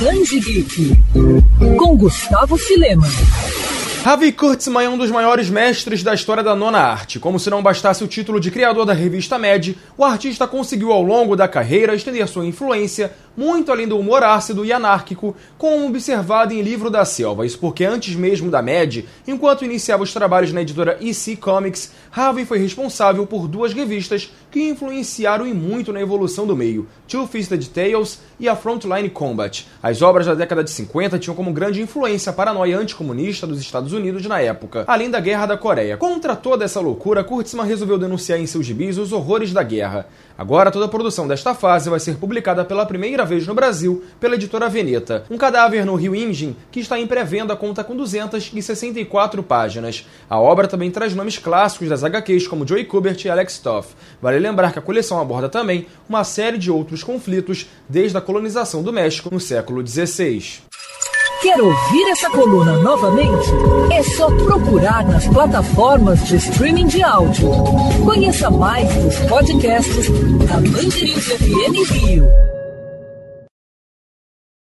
Dandy Geek, com Gustavo Filema. Harvey Kurtzman é um dos maiores mestres da história da nona arte. Como se não bastasse o título de criador da revista Mad, o artista conseguiu ao longo da carreira estender sua influência muito além do humor ácido e anárquico, como observado em Livro da Selva. Isso porque antes mesmo da Mad, enquanto iniciava os trabalhos na editora EC Comics, Harvey foi responsável por duas revistas que influenciaram e muito na evolução do meio, Two-Fisted Tales e a Frontline Combat. As obras da década de 50 tinham como grande influência a paranoia anticomunista dos Estados Unidos na época, além da Guerra da Coreia. Contra toda essa loucura, Kurtzman resolveu denunciar em seus gibis os horrores da guerra. Agora toda a produção desta fase vai ser publicada pela primeira vez no Brasil pela editora Veneta. Um cadáver no Rio Imaging, que está em pré-venda, conta com 264 páginas. A obra também traz nomes clássicos das HQs como Joey Kubert e Alex Toth. Vale lembrar que a coleção aborda também uma série de outros conflitos desde a colonização do México no século XVI. Quer ouvir essa coluna novamente? É só procurar nas plataformas de streaming de áudio. Conheça mais dos podcasts da Mandirinhos FM Rio.